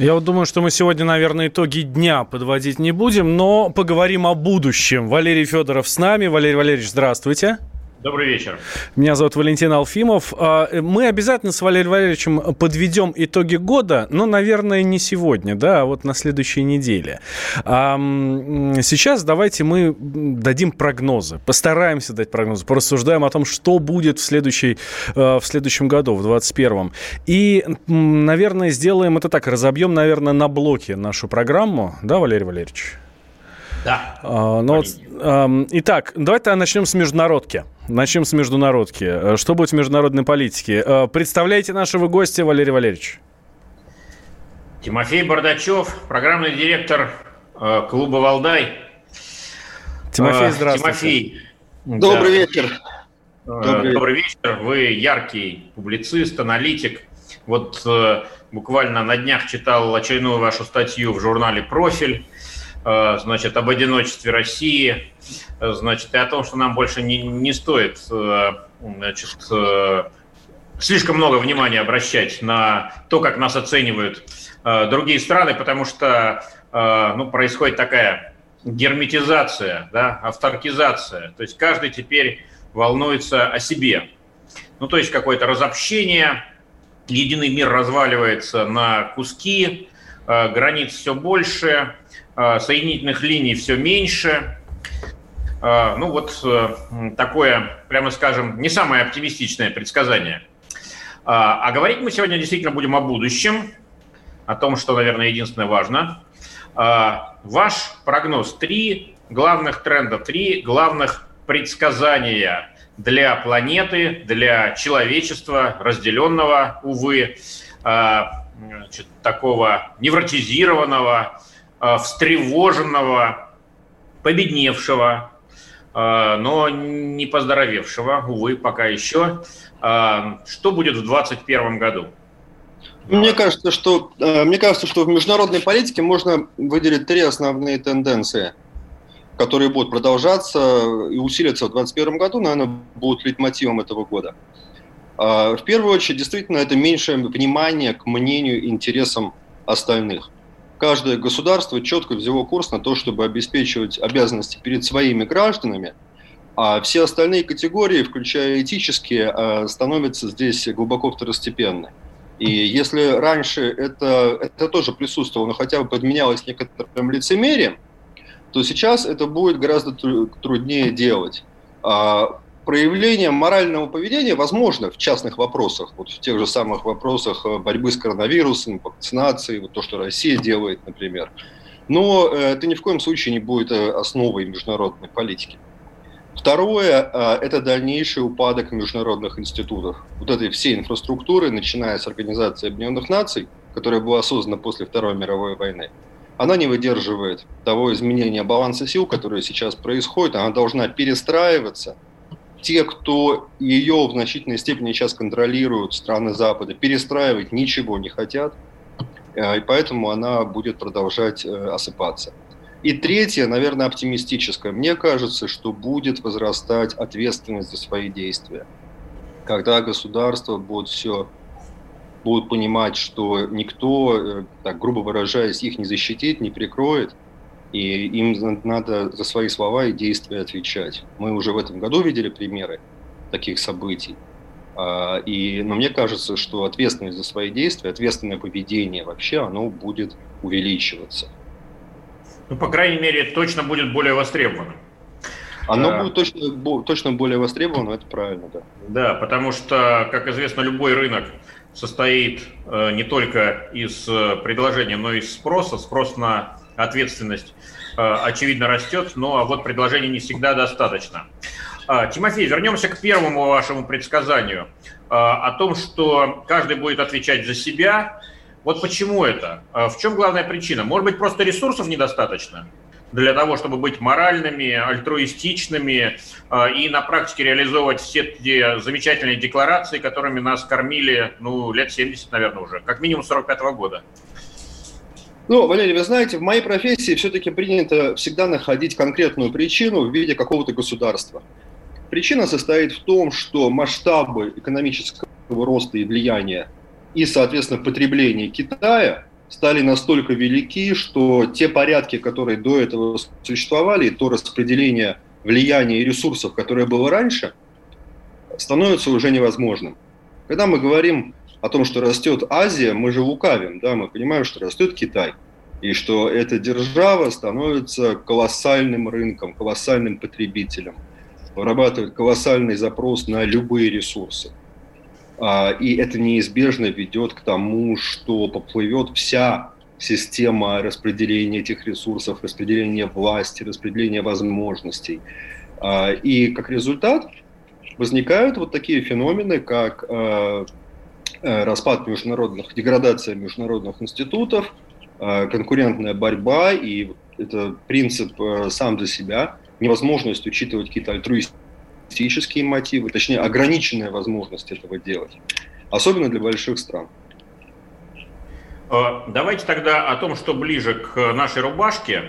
Я вот думаю, что мы сегодня, наверное, итоги дня подводить не будем, но поговорим о будущем. Валерий Федоров с нами. Валерий Валерьевич, здравствуйте. Добрый вечер. Меня зовут Валентин Алфимов. А, Мы обязательно с Валерием Валерьевичем подведем итоги года, но, наверное, не сегодня, да, а вот на следующей неделе. А, Сейчас давайте мы дадим прогнозы, постараемся дать прогнозы, порассуждаем о том, что будет в, следующей, э, в следующем году, в 2021. И, наверное, сделаем это так, разобьем, наверное, на блоки нашу программу, да, Валерий Валерьевич? Да. А, ну вот, ам, итак, давайте начнем с международки. Начнем с международки. Э, Что будет в международной политике? Э, Представляете нашего гостя, Валерий Валерьевич? Тимофей Бардачев, программный директор э, клуба «Валдай». Тимофей, здравствуйте. Тимофей. Добрый да, вечер. Добрый Добрый вечер. Вы яркий публицист, аналитик. Вот э, буквально на днях читал очередную вашу статью в журнале «Профиль», значит, об одиночестве России, э, значит, и о том, что нам больше не, не стоит э, значит, э, слишком много внимания обращать на то, как нас оценивают э, другие страны, потому что э, ну, происходит такая герметизация, да, авторкизация. То есть каждый теперь волнуется о себе. Ну, то есть какое-то разобщение, единый мир разваливается на куски, э, границ все больше, э, соединительных линий все меньше. Э, Ну, вот э, такое, прямо скажем, не самое оптимистичное предсказание. А говорить мы сегодня действительно будем о будущем, о том, что, наверное, единственное важно. Ваш прогноз. Три главных тренда, три главных предсказания для планеты, для человечества, разделенного, увы, значит, такого невротизированного, встревоженного, победневшего, а, но не поздоровевшего, увы, пока еще. А, Что будет в 2021 году? Мне кажется, что э, мне кажется, что в международной политике можно выделить три основные тенденции, которые будут продолжаться и усилиться в 2021 году, наверное, будут лейтмотивом этого года. В первую очередь, действительно, это меньшее внимание к мнению и интересам остальных. Каждое государство четко взяло курс на то, чтобы обеспечивать обязанности перед своими гражданами, а все остальные категории, включая этические, э, становятся здесь глубоко второстепенны. И если раньше это, это тоже присутствовало, но хотя бы подменялось некоторым лицемерием, то сейчас это будет гораздо тру- труднее делать. Проявление морального поведения возможно в частных вопросах, вот в тех же самых вопросах э, борьбы с коронавирусом, вакцинации, вот то, что Россия делает, например. Но э, это ни в коем случае не будет э, основой международной политики. Второе это дальнейший упадок международных институтов. Вот этой всей инфраструктуры, начиная с Организации Объединенных Наций, которая была создана после Второй мировой войны, она не выдерживает того изменения баланса сил, которое сейчас происходит. Она должна перестраиваться. Те, кто ее в значительной степени сейчас контролируют, страны Запада, перестраивать ничего не хотят. Э, И поэтому она будет продолжать э, осыпаться. И третье, наверное, оптимистическое. Мне кажется, что будет возрастать ответственность за свои действия. Когда государства будут все будут понимать, что никто, э, так грубо выражаясь, их не защитит, не прикроет, и им надо за свои слова и действия отвечать. Мы уже в этом году видели примеры таких событий. А, И, но мне кажется, что ответственность за свои действия, ответственное поведение вообще, оно будет увеличиваться. Ну, по крайней мере, точно будет более востребовано. Оно будет точно, точно более востребовано, это правильно, да. Да, потому что, как известно, любой рынок состоит э, не только из э, предложения, но и из спроса. Спрос на ответственность, э, очевидно, растет, но вот предложений не всегда достаточно. А, Тимофей, вернемся к первому вашему предсказанию а, о том, что каждый будет отвечать за себя, Вот почему это? В чем главная причина? Может быть, просто ресурсов недостаточно? для того, чтобы быть моральными, альтруистичными э, и на практике реализовывать все те замечательные декларации, которыми нас кормили, ну, лет 70, наверное, уже, как минимум 45 -го года. Ну, Валерий, вы знаете, в моей профессии все-таки принято всегда находить конкретную причину в виде какого-то государства. Причина состоит в том, что масштабы экономического роста и влияния и, соответственно, потребления Китая – стали настолько велики, что те порядки, которые до этого существовали, то распределение влияния и ресурсов, которое было раньше, становится уже невозможным. Когда мы говорим о том, что растет Азия, мы же лукавим, да, мы понимаем, что растет Китай, и что эта держава становится колоссальным рынком, колоссальным потребителем, вырабатывает колоссальный запрос на любые ресурсы. А, и это неизбежно ведет к тому, что поплывет вся система распределения этих ресурсов, распределения власти, распределения возможностей. А, и как результат возникают вот такие феномены, как а, распад международных, деградация международных институтов, конкурентная борьба, и это принцип сам за себя, невозможность учитывать какие-то альтруистические мотивы, точнее, ограниченная возможность этого делать, особенно для больших стран. Э, давайте тогда о том, что ближе к нашей рубашке.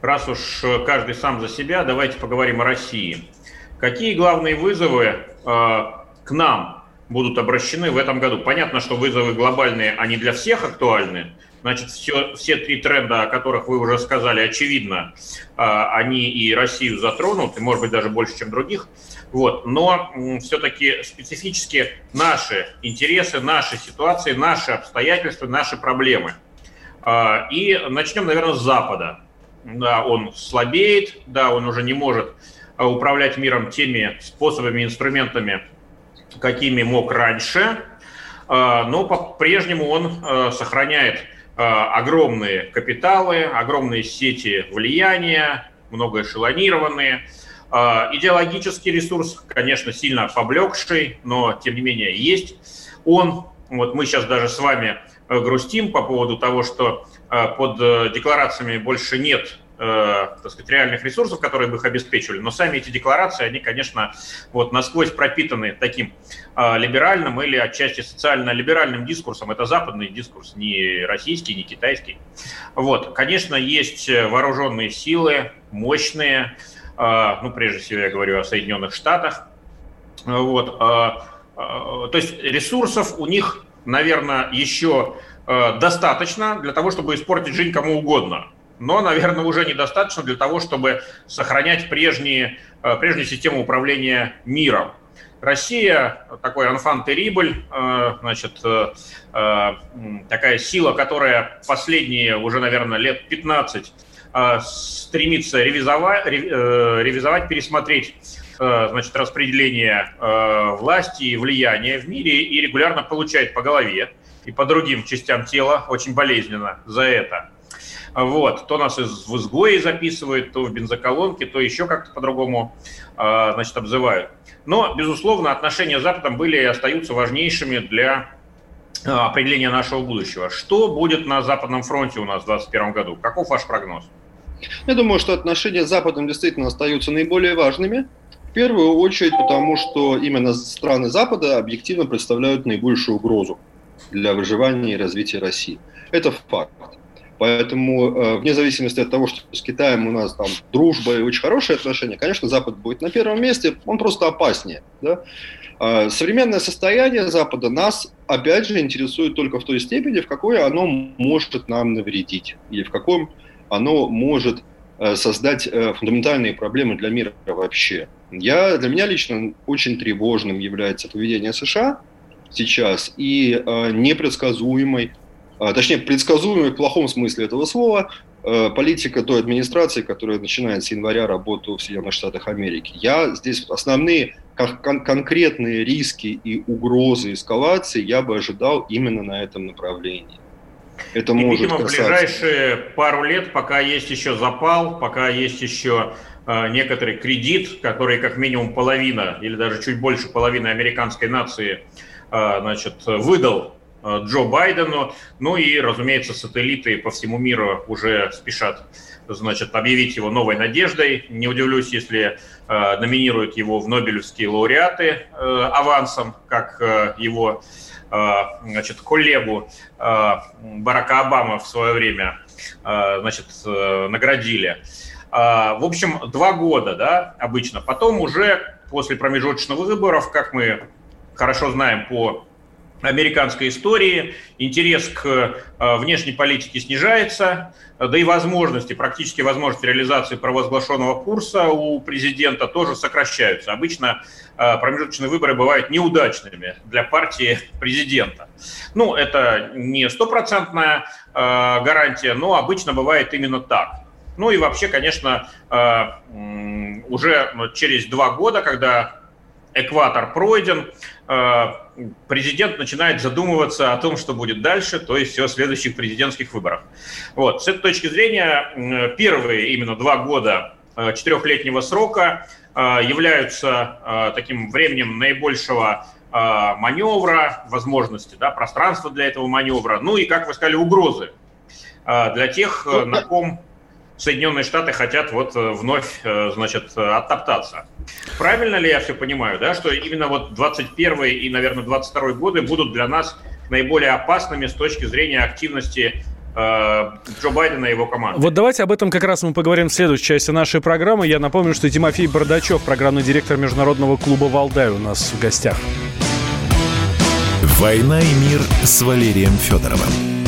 Раз уж каждый сам за себя, давайте поговорим о России. Какие главные вызовы э, к нам будут обращены в этом году? Понятно, что вызовы глобальные, они для всех актуальны, Значит, все, все три тренда, о которых вы уже сказали, очевидно, а, они и Россию затронут, и, может быть, даже больше, чем других. Вот. Но все-таки специфически наши интересы, наши ситуации, наши обстоятельства, наши проблемы. А, и начнем, наверное, с Запада. Да, он слабеет, да, он уже не может а, управлять миром теми способами, инструментами, какими мог раньше, но по-прежнему он сохраняет Э, огромные капиталы, огромные сети влияния, многоэшелонированные. Э, идеологический ресурс, конечно, сильно поблекший, но тем не менее есть. Он, вот мы сейчас даже с вами э, грустим по поводу того, что под декларациями больше нет э, так сказать, реальных ресурсов, которые бы их обеспечивали. Но сами эти декларации, они, конечно, вот насквозь пропитаны таким э, либеральным или отчасти социально-либеральным дискурсом. Это западный дискурс, не российский, не китайский. Вот, конечно, есть вооруженные силы, мощные, э, ну, прежде всего я говорю о Соединенных Штатах. Вот, э, э, то есть ресурсов у них, наверное, еще э, достаточно для того, чтобы испортить жизнь кому угодно но, наверное, уже недостаточно для того, чтобы сохранять прежние, э, прежнюю систему управления миром. Россия такой анфан терибль, э, значит, э, такая сила, которая последние уже, наверное, лет 15 стремится ревизовать, ревизовать пересмотреть значит, распределение власти и влияния в мире и регулярно получает по голове и по другим частям тела очень болезненно за это. Вот. То нас из, в изгое записывают, то в бензоколонке, то еще как-то по-другому э, значит, обзывают. Но, безусловно, отношения с Западом были и остаются важнейшими для э, определения нашего будущего. Что будет на Западном фронте у нас в 2021 году? Каков ваш прогноз? Я думаю, что отношения с Западом действительно остаются наиболее важными. В первую очередь потому, что именно страны Запада объективно представляют наибольшую угрозу для выживания и развития России. Это факт. Поэтому, э, вне зависимости от того, что с Китаем у нас там дружба и очень хорошие отношения, конечно, Запад будет на первом месте, он просто опаснее. Да? А современное состояние Запада нас, опять же, интересует только в той степени, в какой оно может нам навредить, или в каком оно может э, создать э, фундаментальные проблемы для мира вообще. Я, для меня лично очень тревожным является поведение США сейчас и непредсказуемой точнее, предсказуемой в плохом смысле этого слова, э, политика той администрации, которая начинает с января работу в Соединенных Штатах Америки. Я здесь основные кон- конкретные риски и угрозы эскалации я бы ожидал именно на этом направлении. Это и, может видимо, касаться... в ближайшие пару лет, пока есть еще запал, пока есть еще э, некоторый кредит, который как минимум половина или даже чуть больше половины американской нации э, значит, выдал Джо Байдену. Ну и, разумеется, сателлиты по всему миру уже спешат значит, объявить его новой надеждой. Не удивлюсь, если э, номинируют его в Нобелевские лауреаты э, авансом, как э, его э, значит, коллегу э, Барака Обама в свое время э, значит, э, наградили. Э, в общем, два года, да, обычно. Потом уже после промежуточных выборов, как мы хорошо знаем по американской истории, интерес к э, внешней политике снижается, да и возможности, практически возможности реализации провозглашенного курса у президента тоже сокращаются. Обычно э, промежуточные выборы бывают неудачными для партии президента. Ну, это не стопроцентная э, гарантия, но обычно бывает именно так. Ну и вообще, конечно, уже через два года, когда экватор пройден, Э, президент начинает задумываться о том, что будет дальше, то есть о следующих президентских выборах. Вот. С этой точки зрения, первые именно два года э, четырехлетнего срока э, являются таким временем наибольшего маневра, возможности, да, пространства для этого маневра, ну и, как вы сказали, угрозы для тех, ну, на ком Соединенные Штаты хотят вот э, вновь, э, значит, оттоптаться. Правильно ли я все понимаю, да, что именно вот 21 и, наверное, 22 годы будут для нас наиболее опасными с точки зрения активности э, Джо Байдена и его команды. Вот давайте об этом как раз мы поговорим в следующей части нашей программы. Я напомню, что Тимофей Бардачев, программный директор Международного клуба «Валдай» у нас в гостях. «Война и мир» с Валерием Федоровым.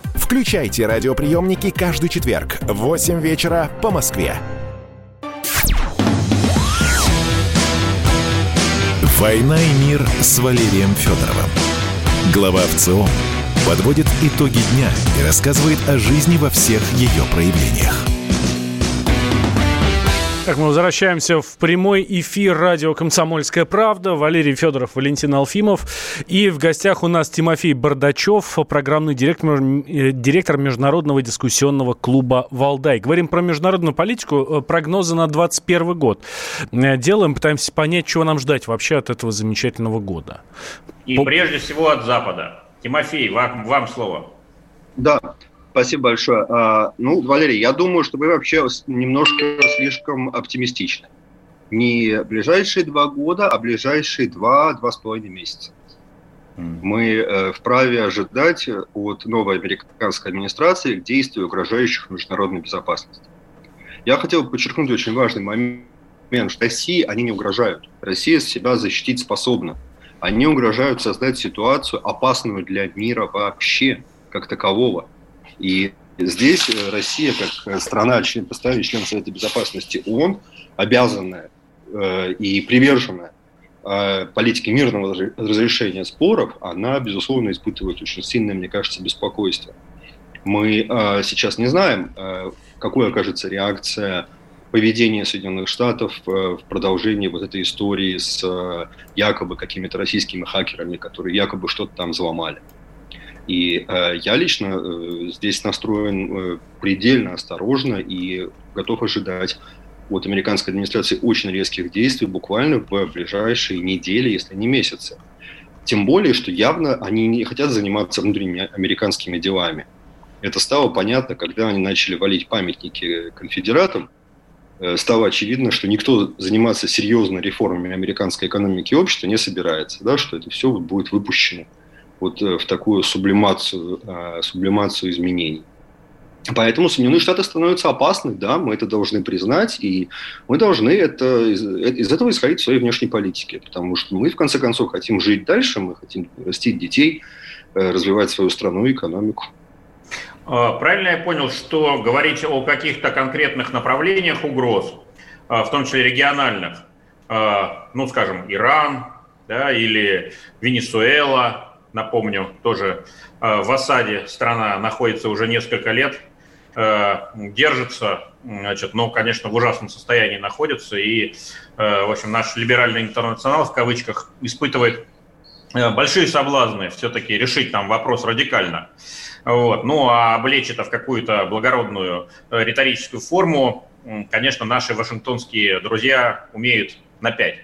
Включайте радиоприемники каждый четверг в 8 вечера по Москве. «Война и мир» с Валерием Федоровым. Глава ВЦО подводит итоги дня и рассказывает о жизни во всех ее проявлениях. Так, мы возвращаемся в прямой эфир радио «Комсомольская правда». Валерий Федоров, Валентин Алфимов. И в гостях у нас Тимофей Бардачев, программный директор, э, директор Международного дискуссионного клуба «Валдай». Говорим про международную политику, э, прогнозы на 2021 год. Э, делаем, пытаемся понять, чего нам ждать вообще от этого замечательного года. И По... прежде всего от Запада. Тимофей, вам, вам слово. Да, Спасибо большое. А, ну, Валерий, я думаю, что вы вообще немножко слишком оптимистичны. Не ближайшие два года, а ближайшие два-два с половиной месяца. Мы э, вправе ожидать от новой американской администрации действий, угрожающих международной безопасности. Я хотел подчеркнуть очень важный момент, что России они не угрожают. Россия себя защитить способна. Они угрожают создать ситуацию, опасную для мира вообще, как такового. И здесь э, Россия, как э, страна, член, постоянный член Совета Безопасности ООН, обязанная э, и приверженная политике мирного разрешения споров, она, безусловно, испытывает очень сильное, мне кажется, беспокойство. Мы сейчас не знаем, э, какой окажется реакция поведения Соединенных Штатов в продолжении вот этой истории с якобы какими-то российскими хакерами, которые якобы что-то там взломали. И э, я лично э, здесь настроен э, предельно осторожно и готов ожидать от американской администрации очень резких действий буквально в ближайшие недели, если не месяцы. Тем более, что явно они не хотят заниматься внутренними американскими делами. Это стало понятно, когда они начали валить памятники конфедератам э, стало очевидно, что никто заниматься серьезно реформами американской экономики и общества не собирается, да, что это все будет выпущено вот в такую сублимацию, сублимацию изменений. Поэтому Соединенные Штаты становятся опасны, да, мы это должны признать, и мы должны это, из, из этого исходить в своей внешней политике, потому что мы, в конце концов, хотим жить дальше, мы хотим растить детей, э, развивать свою страну и экономику. А, правильно я понял, что говорить о каких-то конкретных направлениях угроз, а, в том числе региональных, а, ну, скажем, Иран да, или Венесуэла, напомню, тоже в осаде страна находится уже несколько лет – Э, держится, значит, но, конечно, в ужасном состоянии находится. И, э, в общем, наш либеральный интернационал, в кавычках, испытывает э, большие соблазны все-таки решить там вопрос радикально. Вот. Ну, а облечь это в какую-то благородную риторическую форму, конечно, наши вашингтонские друзья умеют на 5.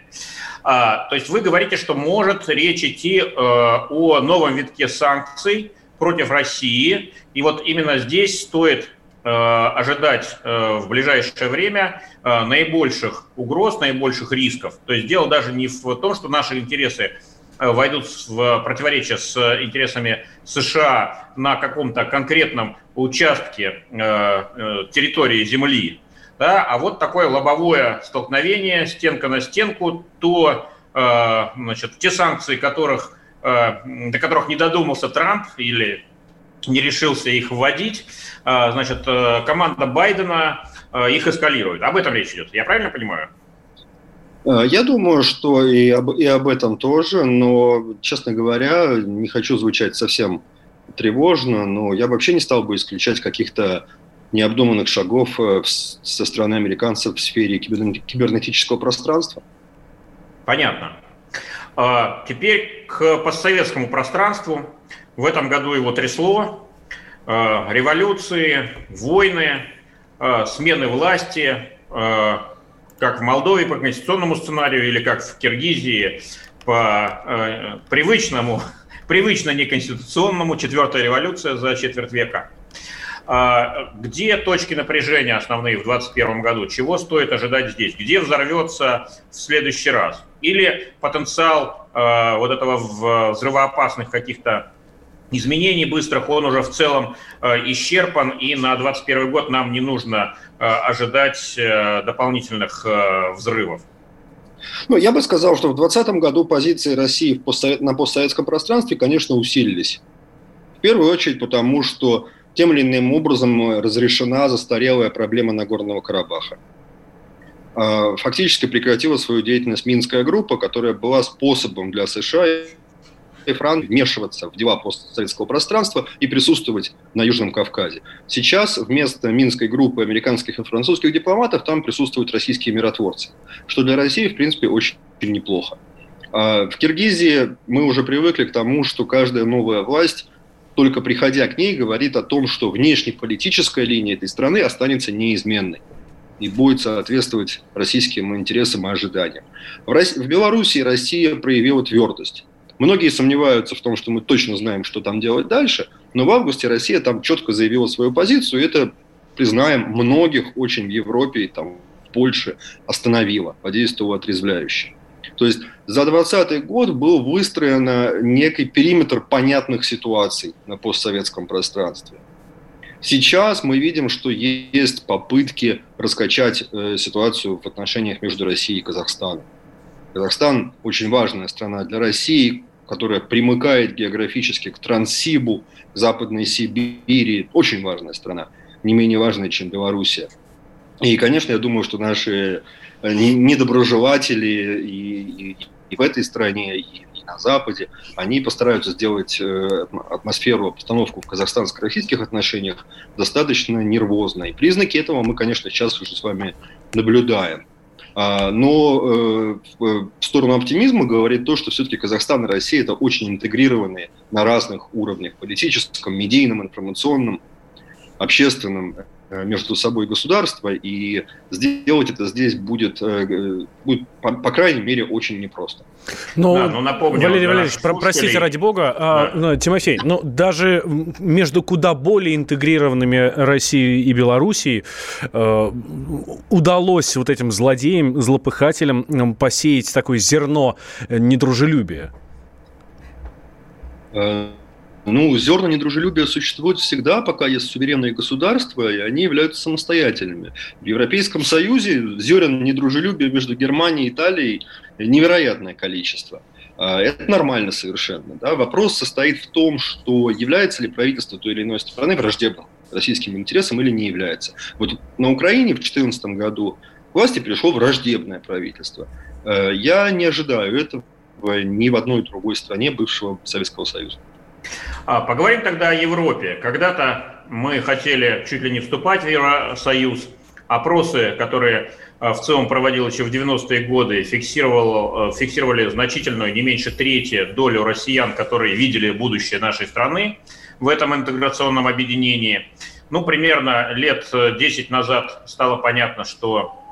А, то есть вы говорите, что может речь идти э, о новом витке санкций против России, и вот именно здесь стоит Э, ожидать э, в ближайшее время наибольших угроз, наибольших рисков. То есть дело даже не в том, что наши интересы войдут в противоречие с интересами США на каком-то конкретном участке территории Земли, да, а вот такое лобовое столкновение, стенка на стенку, то значит, те санкции, которых, до которых не додумался Трамп или не решился их вводить, а, значит, э, команда Байдена э, их эскалирует. Об этом речь идет. Я правильно понимаю? Э, я думаю, что и об, и об этом тоже, но, честно говоря, не хочу звучать совсем тревожно, но я вообще не стал бы исключать каких-то необдуманных шагов со стороны американцев в сфере кибернетического пространства. Понятно. А, теперь к постсоветскому пространству. В этом году его трясло. Э, революции, войны, э, смены власти, э, как в Молдове по конституционному сценарию или как в Киргизии по привычному, привычно неконституционному, четвертая революция за четверть века. Где точки напряжения основные в 2021 году? Чего стоит ожидать здесь? Где взорвется в следующий раз? Или потенциал вот этого взрывоопасных каких-то изменений быстрых, он уже в целом э, исчерпан, и на 2021 год нам не нужно э, ожидать э, дополнительных взрывов. Ну, я бы сказал, что в 2020 году позиции России на постсоветском пространстве, конечно, усилились. В первую очередь потому, что тем или иным образом разрешена застарелая проблема Нагорного Карабаха. А, фактически прекратила свою деятельность Минская группа, которая была способом для США Франк вмешиваться в дела постсоветского пространства и присутствовать на Южном Кавказе. Сейчас вместо Минской группы американских и французских дипломатов там присутствуют российские миротворцы, что для России, в принципе, очень неплохо. А в Киргизии мы уже привыкли к тому, что каждая новая власть только приходя к ней, говорит о том, что внешнеполитическая линия этой страны останется неизменной и будет соответствовать российским интересам и ожиданиям. В, России, в Белоруссии Россия проявила твердость. Многие сомневаются в том, что мы точно знаем, что там делать дальше, но в августе Россия там четко заявила свою позицию, и это, признаем, многих очень в Европе и там в Польше остановило, подействовало отрезвляюще. То есть за 2020 год был выстроен некий периметр понятных ситуаций на постсоветском пространстве. Сейчас мы видим, что есть попытки раскачать э, ситуацию в отношениях между Россией и Казахстаном. Казахстан очень важная страна для России, которая примыкает географически к Транссибу, Западной Сибири. Очень важная страна, не менее важная, чем Белоруссия. И, конечно, я думаю, что наши э, недоброжелатели и, и, и в этой стране, и, и на Западе, они постараются сделать э, атмосферу, обстановку в казахстанско-российских отношениях достаточно нервозной. Признаки этого мы, конечно, сейчас уже с вами наблюдаем. А, но э, в сторону оптимизма говорит то, что все-таки Казахстан и Россия – это очень интегрированные на разных уровнях – политическом, медийном, информационном, общественном между собой государства, и сделать это здесь будет, э, будет по, по крайней мере, очень непросто. Ну, да, ну напомню, Валерий Валерьевич, про, простите ради бога, а, да. а, Тимофей, но ну, даже между куда более интегрированными Россией и Белоруссией э, удалось вот этим злодеям, злопыхателям посеять такое зерно недружелюбия. Ну, зерна недружелюбия существуют всегда, пока есть суверенные государства, и они являются самостоятельными. В Европейском Союзе зерен недружелюбия между Германией и Италией невероятное количество. А, это нормально совершенно. Да? Вопрос состоит в том, что является ли правительство той или иной страны враждебным российским интересам или не является. Вот на Украине в 2014 году к власти пришло враждебное правительство. А, я не ожидаю этого ни в одной другой стране бывшего Советского Союза. А, поговорим тогда о Европе. Когда-то мы хотели чуть ли не вступать в Евросоюз. Опросы, которые а, в целом проводил еще в 90-е годы, фиксировал, а, фиксировали значительную, не меньше трети долю россиян, которые видели будущее нашей страны в этом интеграционном объединении. Ну, примерно лет 10 назад стало понятно, что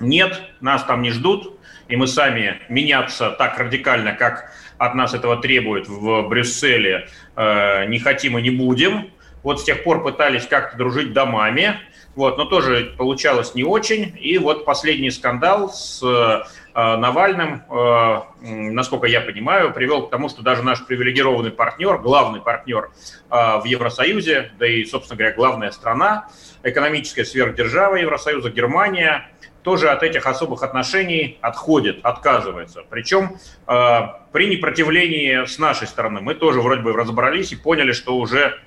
нет, нас там не ждут, и мы сами меняться так радикально, как от нас этого требует в Брюсселе, э, не хотим и не будем. Вот с тех пор пытались как-то дружить домами, вот, но тоже получалось не очень. И вот последний скандал с э, Навальным, э, насколько я понимаю, привел к тому, что даже наш привилегированный партнер, главный партнер в Евросоюзе, да и, собственно говоря, главная страна, экономическая сверхдержава Евросоюза, Германия, тоже от этих особых отношений отходит, отказывается. Причем э, при непротивлении с нашей стороны мы тоже вроде бы разобрались и поняли, что уже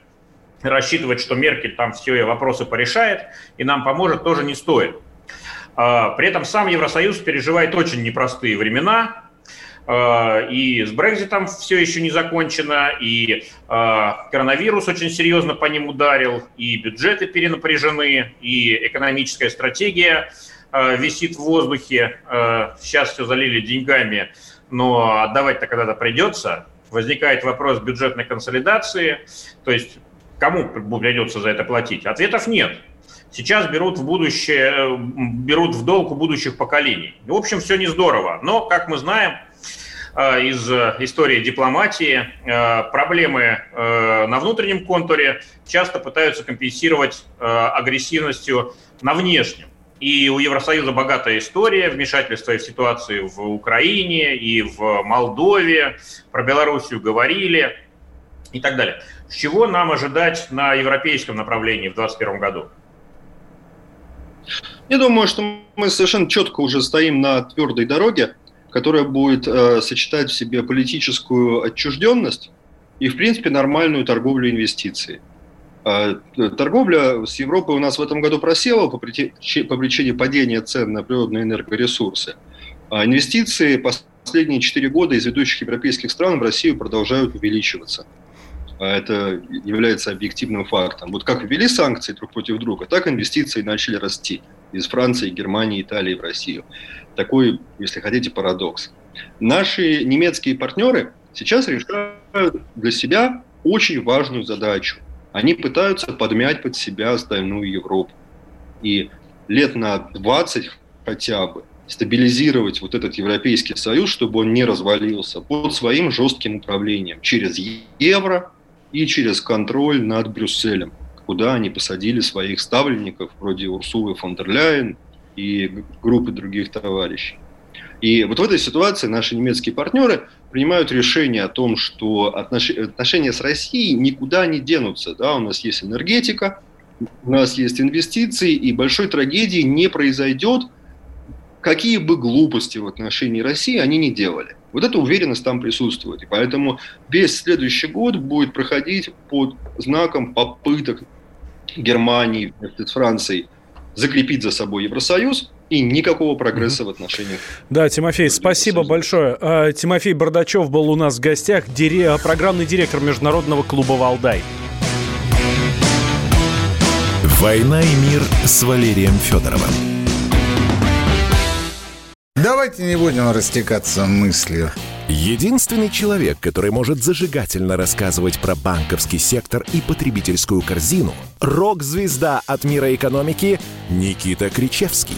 рассчитывать, что Меркель там все вопросы порешает и нам поможет, тоже не стоит. Э, при этом сам Евросоюз переживает очень непростые времена, э, и с Брекзитом все еще не закончено, и э, коронавирус очень серьезно по ним ударил, и бюджеты перенапряжены, и экономическая стратегия – висит в воздухе, э, сейчас все залили деньгами, но отдавать-то когда-то придется. Возникает вопрос бюджетной консолидации, то есть кому придется за это платить? Ответов нет. Сейчас берут в будущее, э, берут в долг у будущих поколений. В общем, все не здорово. Но, как мы знаем, из истории дипломатии, проблемы на внутреннем контуре часто пытаются компенсировать агрессивностью на внешнем. И у Евросоюза богатая история вмешательства в ситуации в Украине и в Молдове. Про Белоруссию говорили и так далее. С чего нам ожидать на европейском направлении в 2021 году? Я думаю, что мы совершенно четко уже стоим на твердой дороге, которая будет э, сочетать в себе политическую отчужденность и, в принципе, нормальную торговлю инвестиций. А, торговля с Европой у нас в этом году просела по причине падения цен на природные энергоресурсы. А инвестиции последние четыре года из ведущих европейских стран в Россию продолжают увеличиваться. А это является объективным фактом. Вот как ввели санкции друг против друга, так инвестиции начали расти из Франции, Германии, Италии в Россию. Такой, если хотите, парадокс. Наши немецкие партнеры сейчас решают для себя очень важную задачу они пытаются подмять под себя остальную Европу. И лет на 20 хотя бы стабилизировать вот этот Европейский Союз, чтобы он не развалился под своим жестким управлением через евро и через контроль над Брюсселем, куда они посадили своих ставленников вроде Урсулы фон дер Ляйен и группы других товарищей. И вот в этой ситуации наши немецкие партнеры принимают решение о том, что отношения с Россией никуда не денутся. Да? У нас есть энергетика, у нас есть инвестиции, и большой трагедии не произойдет, какие бы глупости в отношении России они не делали. Вот эта уверенность там присутствует. И поэтому весь следующий год будет проходить под знаком попыток Германии Францией закрепить за собой Евросоюз, и никакого прогресса mm-hmm. в отношениях. Да, Тимофей, спасибо большое. А, Тимофей Бардачев был у нас в гостях, дире... программный директор Международного клуба «Валдай». «Война и мир» с Валерием Федоровым. Давайте не будем растекаться мыслью. Единственный человек, который может зажигательно рассказывать про банковский сектор и потребительскую корзину – рок-звезда от мира экономики Никита Кричевский.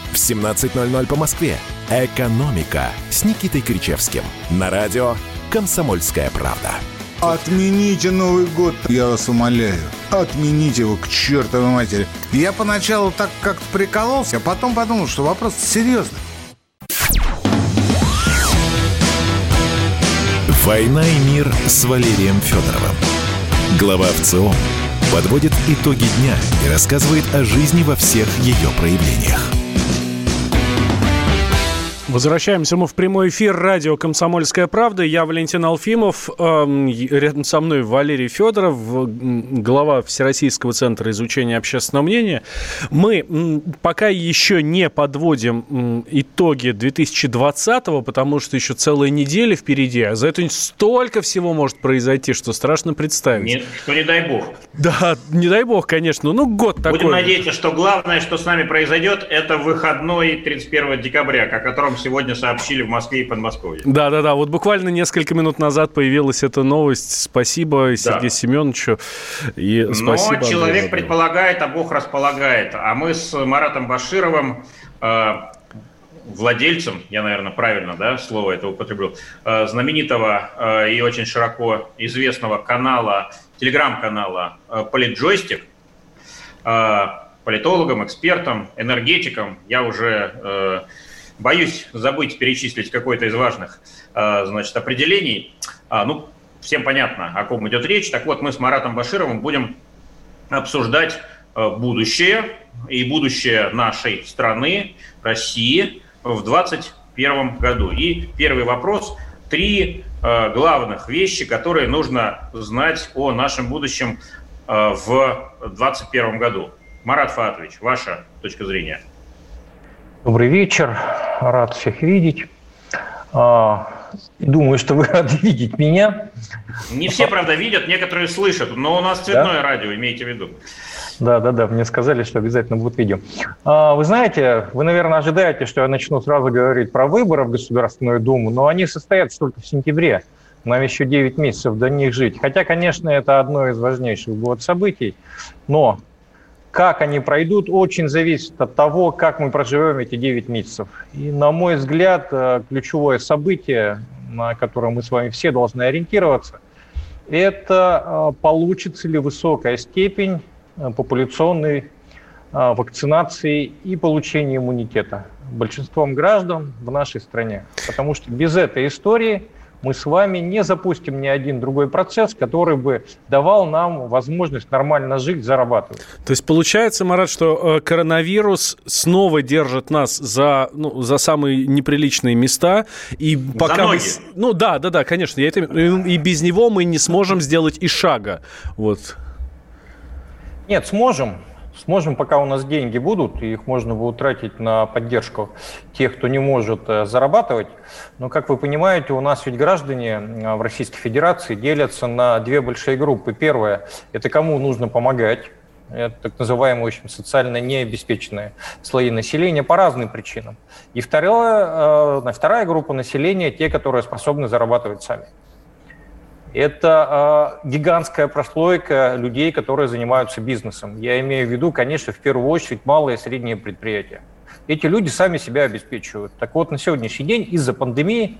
в 17.00 по Москве. «Экономика» с Никитой Кричевским. На радио «Комсомольская правда». Отмените Новый год, я вас умоляю. Отмените его к чертовой матери. Я поначалу так как-то прикололся, а потом подумал, что вопрос серьезный. «Война и мир» с Валерием Федоровым. Глава ВЦО подводит итоги дня и рассказывает о жизни во всех ее проявлениях. Возвращаемся мы в прямой эфир радио «Комсомольская правда». Я Валентин Алфимов. Эм, рядом со мной Валерий Федоров, глава Всероссийского центра изучения общественного мнения. Мы пока еще не подводим итоги 2020-го, потому что еще целая неделя впереди. А за это столько всего может произойти, что страшно представить. Нет, что не дай бог. Да, не дай бог, конечно. Ну, год Будем такой. Будем надеяться, что главное, что с нами произойдет, это выходной 31 декабря, о котором сегодня сообщили в Москве и Подмосковье. Да, да, да. Вот буквально несколько минут назад появилась эта новость. Спасибо Сергею да. Семеновичу. И спасибо, Но человек Андрей предполагает, а Бог располагает. А мы с Маратом Башировым э, владельцем, я, наверное, правильно да, слово это употреблю, э, знаменитого э, и очень широко известного канала, телеграм-канала «Политджойстик», политологом, экспертом, энергетиком. Я уже боюсь забыть перечислить какое-то из важных значит, определений. А, ну, всем понятно, о ком идет речь. Так вот, мы с Маратом Башировым будем обсуждать будущее и будущее нашей страны, России, в 2021 году. И первый вопрос. Три э, главных вещи, которые нужно знать о нашем будущем э, в 2021 году. Марат Фатович, ваша точка зрения. Добрый вечер. Рад всех видеть. А, думаю, что вы рады видеть меня. Не все, правда, видят, некоторые слышат, но у нас цветное да? радио, имейте в виду. Да, да, да, мне сказали, что обязательно будет видео. А, вы знаете, вы, наверное, ожидаете, что я начну сразу говорить про выборы в Государственную Думу, но они состоятся только в сентябре. Нам еще 9 месяцев до них жить. Хотя, конечно, это одно из важнейших год событий, но как они пройдут, очень зависит от того, как мы проживем эти 9 месяцев. И, на мой взгляд, э, ключевое событие, на которое мы с вами все должны ориентироваться, это э, получится ли высокая степень Э, популяционной вакцинации и получения иммунитета большинством граждан в нашей стране. Потому что без этой истории мы с вами не запустим ни один другой процесс, который бы давал нам возможность нормально жить, зарабатывать. То есть получается, Марат, что э, коронавирус снова держит нас за, ну, за самые неприличные места, и пока за ноги. мы... Ну да, да, да, конечно, я это... и без него мы не сможем сделать и шага. Вот. Нет, сможем. Сможем, пока у нас деньги будут, и их можно будет тратить на поддержку тех, кто не может э, зарабатывать. Но, как вы понимаете, у нас ведь граждане э, в Российской Федерации делятся на две большие группы. Первое – это кому нужно помогать. Это так называемые, в общем, социально необеспеченные слои населения по разным причинам. И второе, э, вторая группа населения – те, которые способны зарабатывать сами. Это э, гигантская прослойка людей, которые занимаются бизнесом. Я имею в виду, конечно, в первую очередь малые и средние предприятия. Эти люди сами себя обеспечивают. Так вот, на сегодняшний день из-за пандемии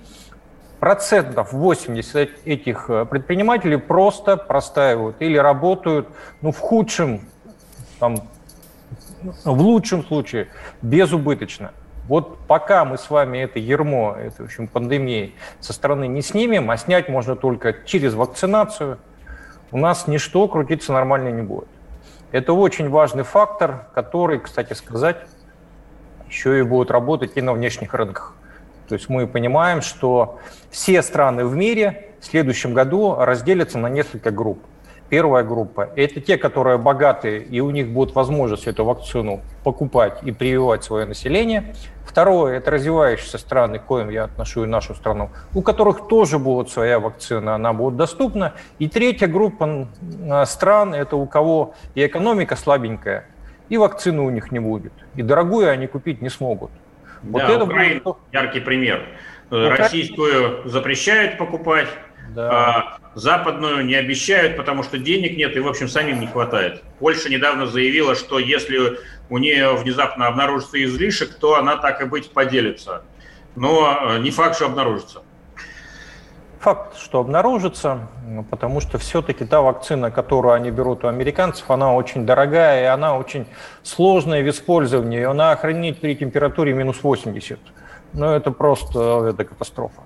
процентов 80 этих э, предпринимателей просто простаивают или работают ну, в худшем, там, в лучшем случае безубыточно. Вот пока мы с вами это ермо, это, в общем, пандемии со стороны не снимем, а снять можно только через вакцинацию, у нас ничто крутиться нормально не будет. Это очень важный фактор, который, кстати сказать, еще и будет работать и на внешних рынках. То есть мы понимаем, что все страны в мире в следующем году разделятся на несколько групп. Первая группа – это те, которые богатые, и у них будет возможность эту вакцину покупать и прививать свое население. Второе – это развивающиеся страны, к коим я отношу и нашу страну, у которых тоже будет своя вакцина, она будет доступна. И третья группа а, стран – это у кого и экономика слабенькая, и вакцины у них не будет. И дорогую они купить не смогут. Вот да, это Украина будет... яркий пример. Украина... Российскую запрещают покупать, да. а западную не обещают, потому что денег нет и, в общем, самим не хватает. Польша недавно заявила, что если у нее внезапно обнаружится излишек, то она так и быть поделится. Но э, не факт, что обнаружится. Факт, что обнаружится, потому что все-таки та вакцина, которую они берут у американцев, она очень дорогая, и она очень сложная в использовании. Ее надо хранить при температуре минус 80. Но ну, это просто это катастрофа.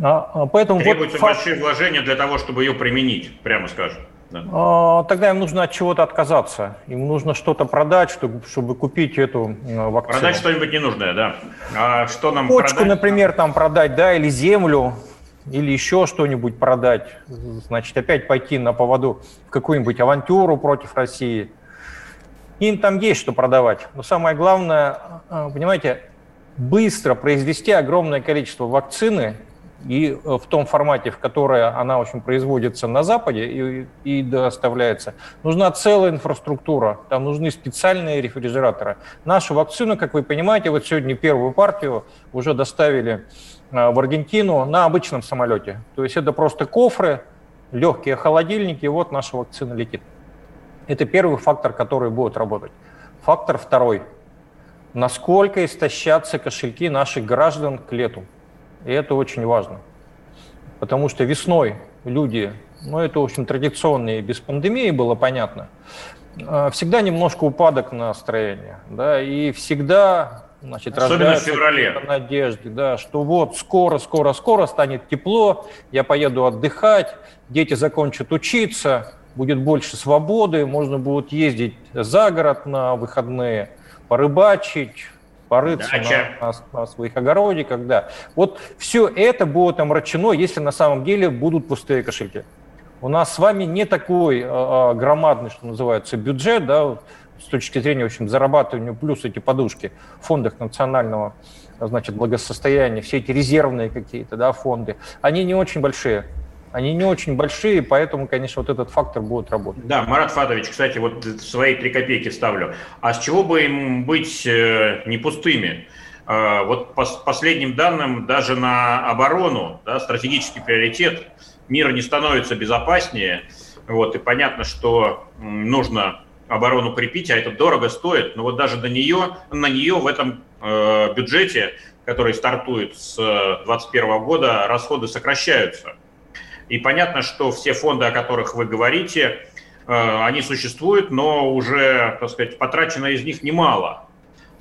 А, а, поэтому Требуются вот большие вложения для того, чтобы ее применить, прямо скажем. Да. А, тогда им нужно от чего-то отказаться. Им нужно что-то продать, чтобы, чтобы купить эту вакцину. Продать что-нибудь ненужное, да. А что нам Почку, продать? например, там продать, да, или землю, или еще что-нибудь продать. Значит, опять пойти на поводу в какую-нибудь авантюру против России. Им там есть что продавать. Но самое главное, понимаете, быстро произвести огромное количество вакцины и э, в том формате, в которой она, в общем, производится на Западе и, и доставляется, нужна целая инфраструктура, там нужны специальные рефрижераторы. Нашу вакцину, как вы понимаете, вот сегодня первую партию уже доставили э, в Аргентину на обычном самолете. То есть это просто кофры, легкие холодильники, и вот наша вакцина летит. Это первый фактор, который будет работать. Фактор второй. Насколько истощатся кошельки наших граждан к лету. И это очень важно. Потому что весной люди, ну это, в общем, традиционно и без пандемии было понятно, а, всегда немножко упадок настроения, да, и всегда, значит, Особенно в феврале. надежды, да, что вот скоро, скоро, скоро станет тепло, я поеду отдыхать, дети закончат учиться, будет больше свободы, можно будет ездить за город на выходные, порыбачить, порыться на, на, на своих огородиках, да. Вот все это будет омрачено, если на самом деле будут пустые кошельки. У нас с вами не такой э, громадный, что называется, бюджет, да, с точки зрения, в общем, зарабатывания, плюс эти подушки в фондах национального, значит, благосостояния, все эти резервные какие-то, да, фонды, они не очень большие. Они не очень большие, поэтому, конечно, вот этот фактор будет работать. Да, Марат Фадович, кстати, вот свои три копейки ставлю. А с чего бы им быть э, не пустыми? Э, вот по последним данным, даже на оборону, да, стратегический приоритет, мир не становится безопаснее. Вот, и понятно, что нужно оборону крепить, а это дорого стоит. Но вот даже до нее, на нее в этом э, бюджете, который стартует с 2021 года, расходы сокращаются. И понятно, что все фонды, о которых вы говорите, э, они существуют, но уже, так сказать, потрачено из них немало.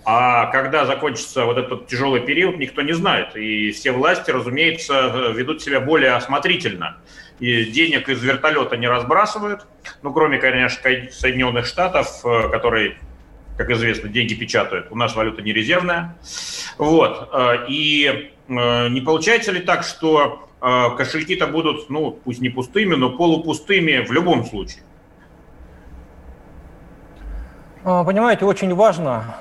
А когда закончится вот этот тяжелый период, никто не знает. И все власти, разумеется, ведут себя более осмотрительно. И денег из вертолета не разбрасывают. Ну, кроме, конечно, Соединенных Штатов, э, которые, как известно, деньги печатают. У нас валюта не резервная. Вот. Э, и не получается ли так, что кошельки-то будут, ну, пусть не пустыми, но полупустыми в любом случае. А, понимаете, очень важно,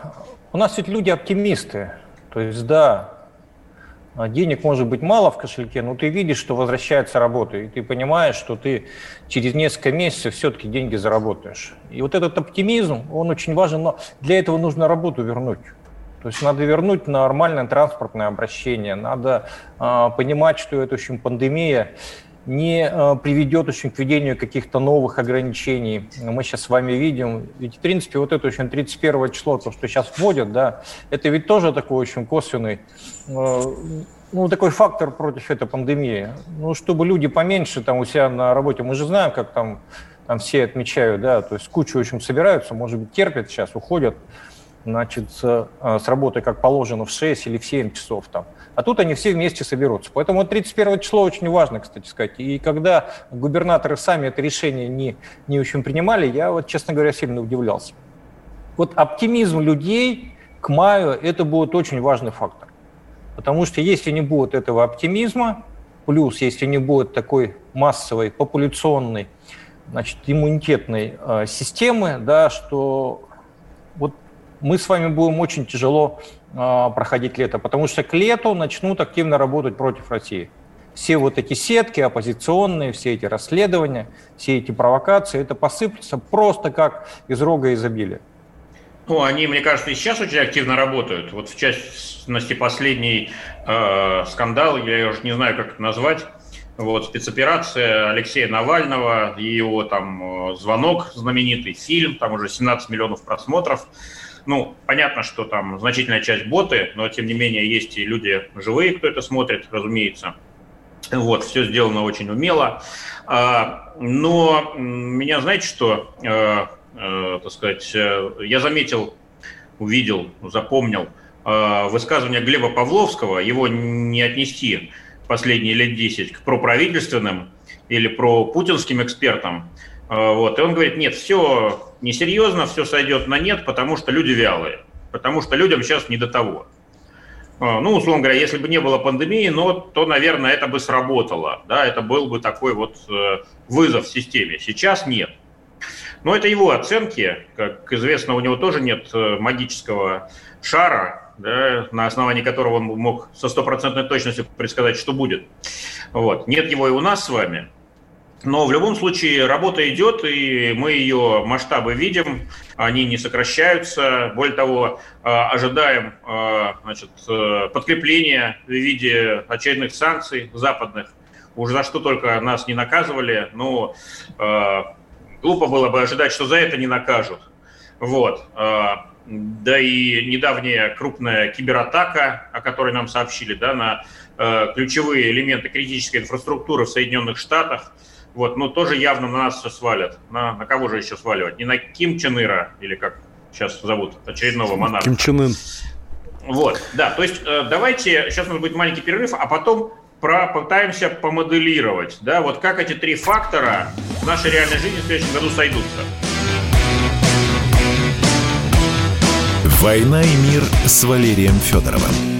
у нас ведь люди оптимисты, то есть да, денег может быть мало в кошельке, но ты видишь, что возвращается работа, и ты понимаешь, что ты через несколько месяцев все-таки деньги заработаешь. И вот этот оптимизм, он очень важен, но для этого нужно работу вернуть. То есть надо вернуть нормальное транспортное обращение, надо э, понимать, что это, в общем, пандемия не э, приведет общем, к введению каких-то новых ограничений. Мы сейчас с вами видим, ведь, в принципе, вот это, общем, 31 число, то, что сейчас вводят, да, это ведь тоже такой очень косвенный, э, ну, такой фактор против этой пандемии. Ну, чтобы люди поменьше там у себя на работе, мы же знаем, как там, там все отмечают, да, то есть кучу, в общем, собираются, может быть, терпят сейчас, уходят, значит, с, э, с работы как положено в 6 или в 7 часов там. А тут они все вместе соберутся. Поэтому 31 число очень важно, кстати сказать. И когда губернаторы сами это решение не, не очень принимали, я вот, честно говоря, сильно удивлялся. Вот оптимизм людей к маю – это будет очень важный фактор. Потому что если не будет этого оптимизма, плюс если не будет такой массовой, популяционной, значит, иммунитетной э, системы, да, что мы с вами будем очень тяжело э, проходить лето, потому что к лету начнут активно работать против России. Все вот эти сетки оппозиционные, все эти расследования, все эти провокации, это посыплется просто как из рога изобилия. Ну, они, мне кажется, и сейчас очень активно работают. Вот в частности последний э, скандал, я уже не знаю, как это назвать, вот, спецоперация Алексея Навального, его там э, звонок, знаменитый фильм, там уже 17 миллионов просмотров. Ну, понятно, что там значительная часть боты, но тем не менее есть и люди живые, кто это смотрит, разумеется. Вот, все сделано очень умело. А, но меня, знаете, что, э, э, так сказать, я заметил, увидел, запомнил высказывание Глеба Павловского, его не отнести последние лет 10 к проправительственным или про путинским экспертам. Вот. И он говорит, нет, все несерьезно, все сойдет на нет, потому что люди вялые, потому что людям сейчас не до того. А, ну, условно говоря, если бы не было пандемии, но, то, наверное, это бы сработало. Да, это был бы такой вот э, вызов системе. Сейчас нет. Но это его оценки. Как известно, у него тоже нет э, магического шара, да, на основании которого он мог со стопроцентной точностью предсказать, что будет. Вот. Нет его и у нас с вами. Но в любом случае работа идет, и мы ее масштабы видим, они не сокращаются. Более того, а, ожидаем а, значит, э, подкрепления в виде очередных санкций западных. Уж за что только нас не наказывали, но глупо было бы ожидать, что за это не накажут. Вот да и недавняя крупная кибератака, о которой нам сообщили, да, на э, ключевые элементы критической инфраструктуры в Соединенных Штатах, вот, ну, тоже явно на нас все свалят. На, на кого же еще сваливать? Не на Ким Чен Ира, или как сейчас зовут очередного монарха. Ким Чен Ын. Вот, да, то есть э, давайте, сейчас у нас будет маленький перерыв, а потом попытаемся помоделировать, да, вот как эти три фактора в нашей реальной жизни в следующем году сойдутся. «Война и мир» с Валерием Федоровым.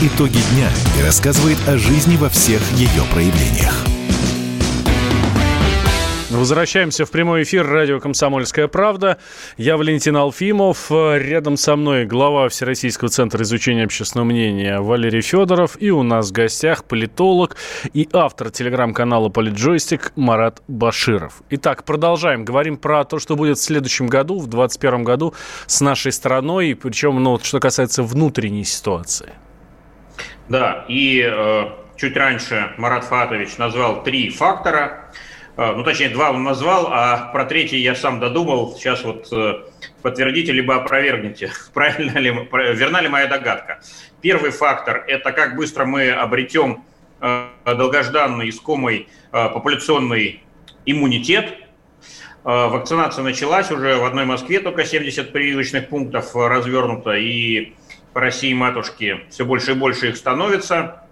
итоги дня и рассказывает о жизни во всех ее проявлениях. Возвращаемся в прямой эфир радио «Комсомольская правда». Я Валентин Алфимов. Рядом со мной глава Всероссийского центра изучения общественного мнения Валерий Федоров. И у нас в гостях политолог и автор телеграм-канала «Политджойстик» Марат Баширов. Итак, продолжаем. Говорим про то, что будет в следующем году, в 2021 году с нашей страной. Причем, ну, что касается внутренней ситуации. Да, и э, чуть раньше Марат Фатович назвал три фактора – а, ну, точнее, два он назвал, а про третий я сам додумал. Сейчас вот э, подтвердите, либо опровергните, правильно ли, верна ли моя догадка. Первый фактор – это как быстро мы обретем э, долгожданный, искомый э, популяционный иммунитет. Вакцинация началась уже в одной Москве, только 70 прививочных пунктов развернуто, и по России матушки все больше и больше их становится.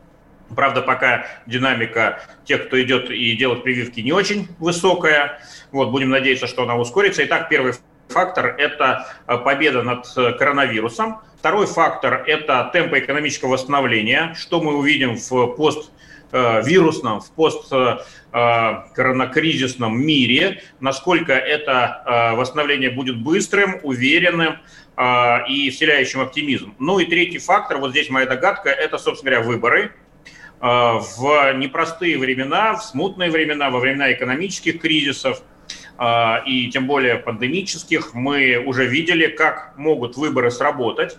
Правда, пока динамика тех, кто идет и делает прививки, не очень высокая. Вот, будем надеяться, что она ускорится. Итак, первый фактор – это э, победа над э, коронавирусом. Второй фактор – это темпы экономического восстановления. Что мы увидим в пост поствирусном, в посткоронакризисном мире, насколько это восстановление будет быстрым, уверенным и вселяющим оптимизм. Ну и третий фактор, вот здесь моя догадка, это, собственно говоря, выборы – Э, в непростые времена, в смутные времена, во времена экономических кризисов э, и тем более пандемических, мы уже видели, как могут выборы сработать.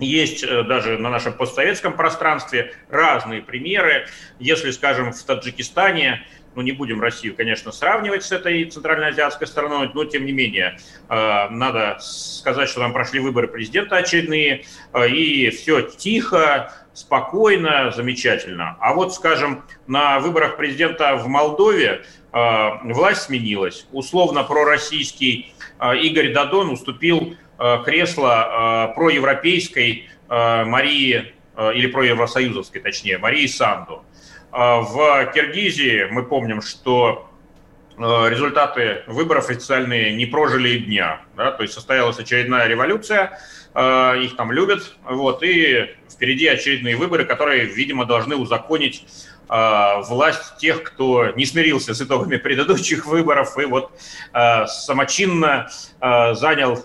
Есть э, даже на нашем постсоветском пространстве разные примеры. Если, скажем, в Таджикистане ну, не будем Россию, конечно, сравнивать с этой центральноазиатской страной, но, тем не менее, надо сказать, что там прошли выборы президента очередные, и все тихо, спокойно, замечательно. А вот, скажем, на выборах президента в Молдове э, власть сменилась. Условно пророссийский э, Игорь Дадон уступил э, кресло проевропейской Марии, или проевросоюзовской, точнее, Марии Санду. В Киргизии мы помним, что результаты выборов официальные не прожили дня. Да? То есть состоялась очередная революция, их там любят, вот, и впереди очередные выборы, которые, видимо, должны узаконить э, власть тех, кто не смирился с итогами предыдущих выборов и вот э, самочинно э, занял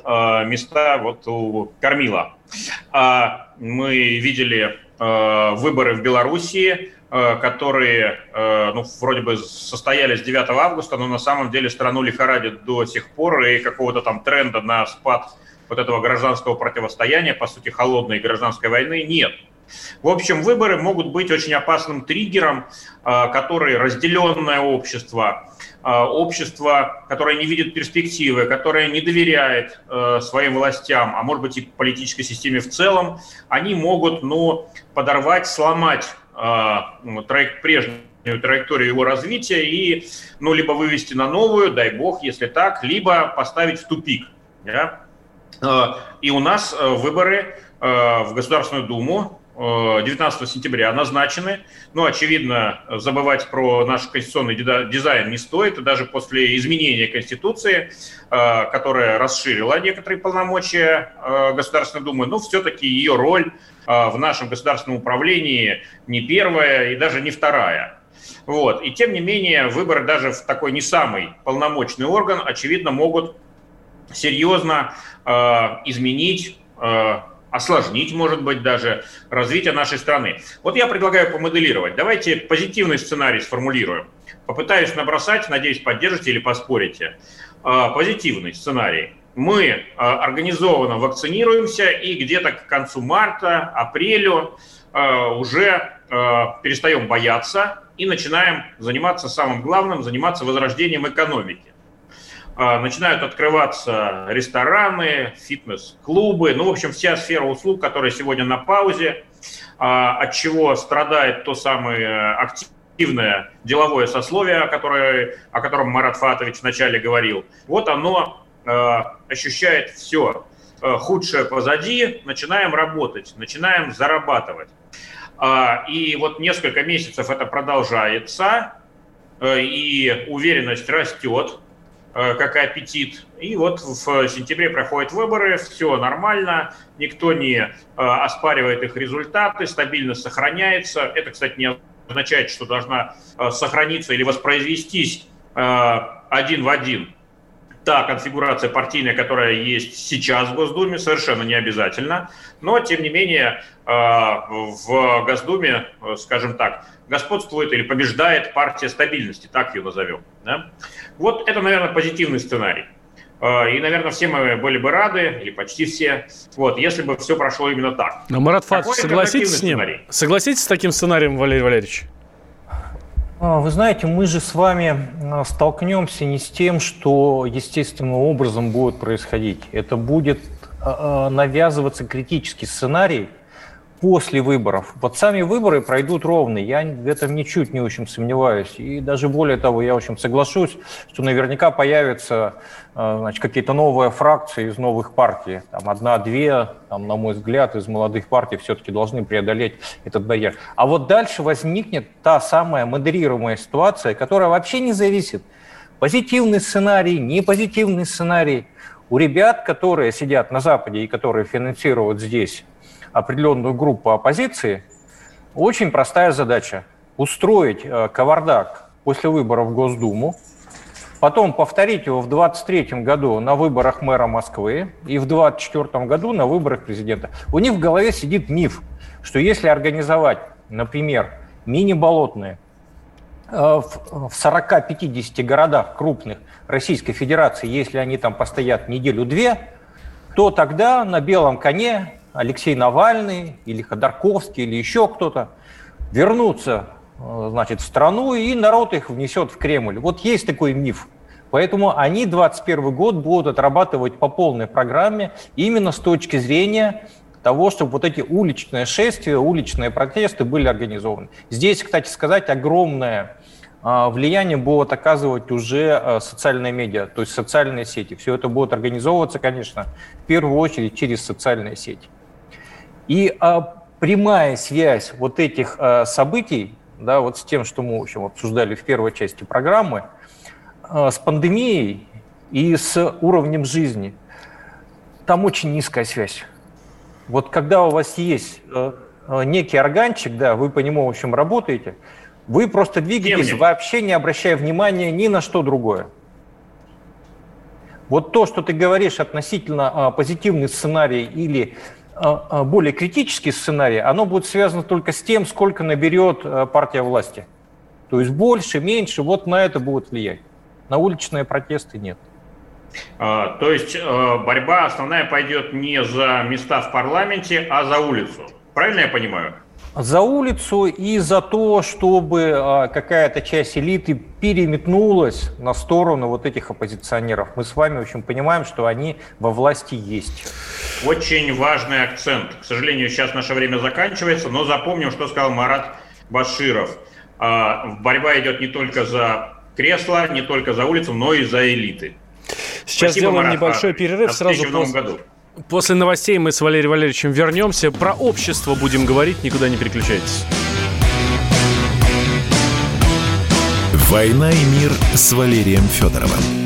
места вот у Кормила. А мы видели выборы в Белоруссии, которые, ну, вроде бы состоялись 9 августа, но на самом деле страну лихорадит до сих пор, и какого-то там тренда на спад вот этого гражданского противостояния, по сути, холодной гражданской войны нет. В общем, выборы могут быть очень опасным триггером, а, который разделенное общество, а, общество, которое не видит перспективы, которое не доверяет а, своим властям, а может быть и политической системе в целом, они могут ну, подорвать, сломать траек, прежнюю траекторию его развития и ну, либо вывести на новую, дай бог, если так, либо поставить в тупик. Да? И у нас э, выборы э, в Государственную Думу 19 сентября назначены. Ну, очевидно, забывать про наш конституционный дизайн не стоит. даже после изменения Конституции, которая расширила некоторые полномочия Государственной Думы, но все-таки ее роль в нашем государственном управлении не первая и даже не вторая. Вот. И тем не менее, выборы даже в такой не самый полномочный орган, очевидно, могут серьезно э, изменить, э, осложнить, может быть, даже развитие нашей страны. Вот я предлагаю помоделировать. Давайте позитивный сценарий сформулируем. Попытаюсь набросать, надеюсь, поддержите или поспорите. Э, позитивный сценарий. Мы организованно вакцинируемся и где-то к концу марта, апрелю уже перестаем бояться и начинаем заниматься самым главным, заниматься возрождением экономики. А, начинают открываться рестораны, фитнес-клубы, ну, в общем, вся сфера услуг, которая сегодня на паузе, а, от чего страдает то самое активное деловое сословие, которое, о котором Марат Фатович вначале говорил. Вот оно а, ощущает все худшее позади, начинаем работать, начинаем зарабатывать. И вот несколько месяцев это продолжается, и уверенность растет, как и аппетит. И вот в сентябре проходят выборы, все нормально, никто не э, оспаривает их результаты, стабильность сохраняется. Это, кстати, не означает, что должна э, сохраниться или воспроизвестись один в один та конфигурация партийная, которая есть сейчас в Госдуме, совершенно не обязательно. Но, тем не менее, в Госдуме, скажем так, господствует или побеждает партия стабильности, так ее назовем. Да? Вот это, наверное, позитивный сценарий. А, и, наверное, все мы были бы рады, или почти все, вот, если бы все прошло именно так. Но, Марат Фатович, согласитесь с ним? Сценарий? Согласитесь с таким сценарием, Валерий Валерьевич? А, вы знаете, мы же с вами а, столкнемся не с тем, что естественным образом будет происходить. Это будет навязываться критический сценарий, после выборов. Вот сами выборы пройдут ровно. Я в этом ничуть не очень сомневаюсь. И даже более того, я очень соглашусь, что наверняка появятся э, значит, какие-то новые фракции из новых партий. Там одна-две, там, на мой взгляд, из молодых партий все-таки должны преодолеть этот барьер. А вот дальше возникнет та самая модерируемая ситуация, которая вообще не зависит. Позитивный сценарий, не позитивный сценарий. У ребят, которые сидят на Западе и которые финансируют здесь определенную группу оппозиции, очень простая задача. устроить э, кавардак после выборов в Госдуму, потом повторить его в 2023 году на выборах мэра Москвы и в 2024 году на выборах президента. У них в голове сидит миф, что если организовать, например, мини-болотные э, в 40-50 городах крупных Российской Федерации, если они там постоят неделю-две, то тогда на белом коне Алексей Навальный или Ходорковский или еще кто-то вернутся э, значит, в страну, и народ их внесет в Кремль. Вот есть такой миф. Поэтому они 2021 год будут отрабатывать по полной программе именно с точки зрения того, чтобы вот эти уличные шествия, уличные протесты были организованы. Здесь, кстати сказать, огромное а, влияние будут оказывать уже а, социальные медиа, то есть социальные сети. Все это будет организовываться, конечно, в первую очередь через социальные сети. И а, прямая связь вот этих событий, да, вот с тем, что мы, в общем, обсуждали в первой части программы, с пандемией и с уровнем жизни, там очень низкая связь. Вот когда у вас есть некий органчик, да, вы по нему, в общем, работаете – вы просто двигаетесь, вообще не обращая внимания ни на что другое. Вот то, что ты говоришь относительно а, позитивный сценарий или а, а, более критический сценарий, оно будет связано только с тем, сколько наберет а, партия власти. То есть больше, меньше, вот на это будет влиять. На уличные протесты нет. А, то есть а, борьба основная пойдет не за места в парламенте, а за улицу. Правильно я понимаю? За улицу и за то, чтобы а, какая-то часть элиты переметнулась на сторону вот этих оппозиционеров. Мы с вами, в общем, понимаем, что они во власти есть. Очень важный акцент. К сожалению, сейчас наше время заканчивается, но запомним, что сказал Марат Баширов. А, борьба идет не только за кресло, не только за улицу, но и за элиты. Сейчас Спасибо, сделаем Марат, небольшой перерыв. Сразу в новом году. После новостей мы с Валерием Валерьевичем вернемся. Про общество будем говорить, никуда не переключайтесь. «Война и мир» с Валерием Федоровым.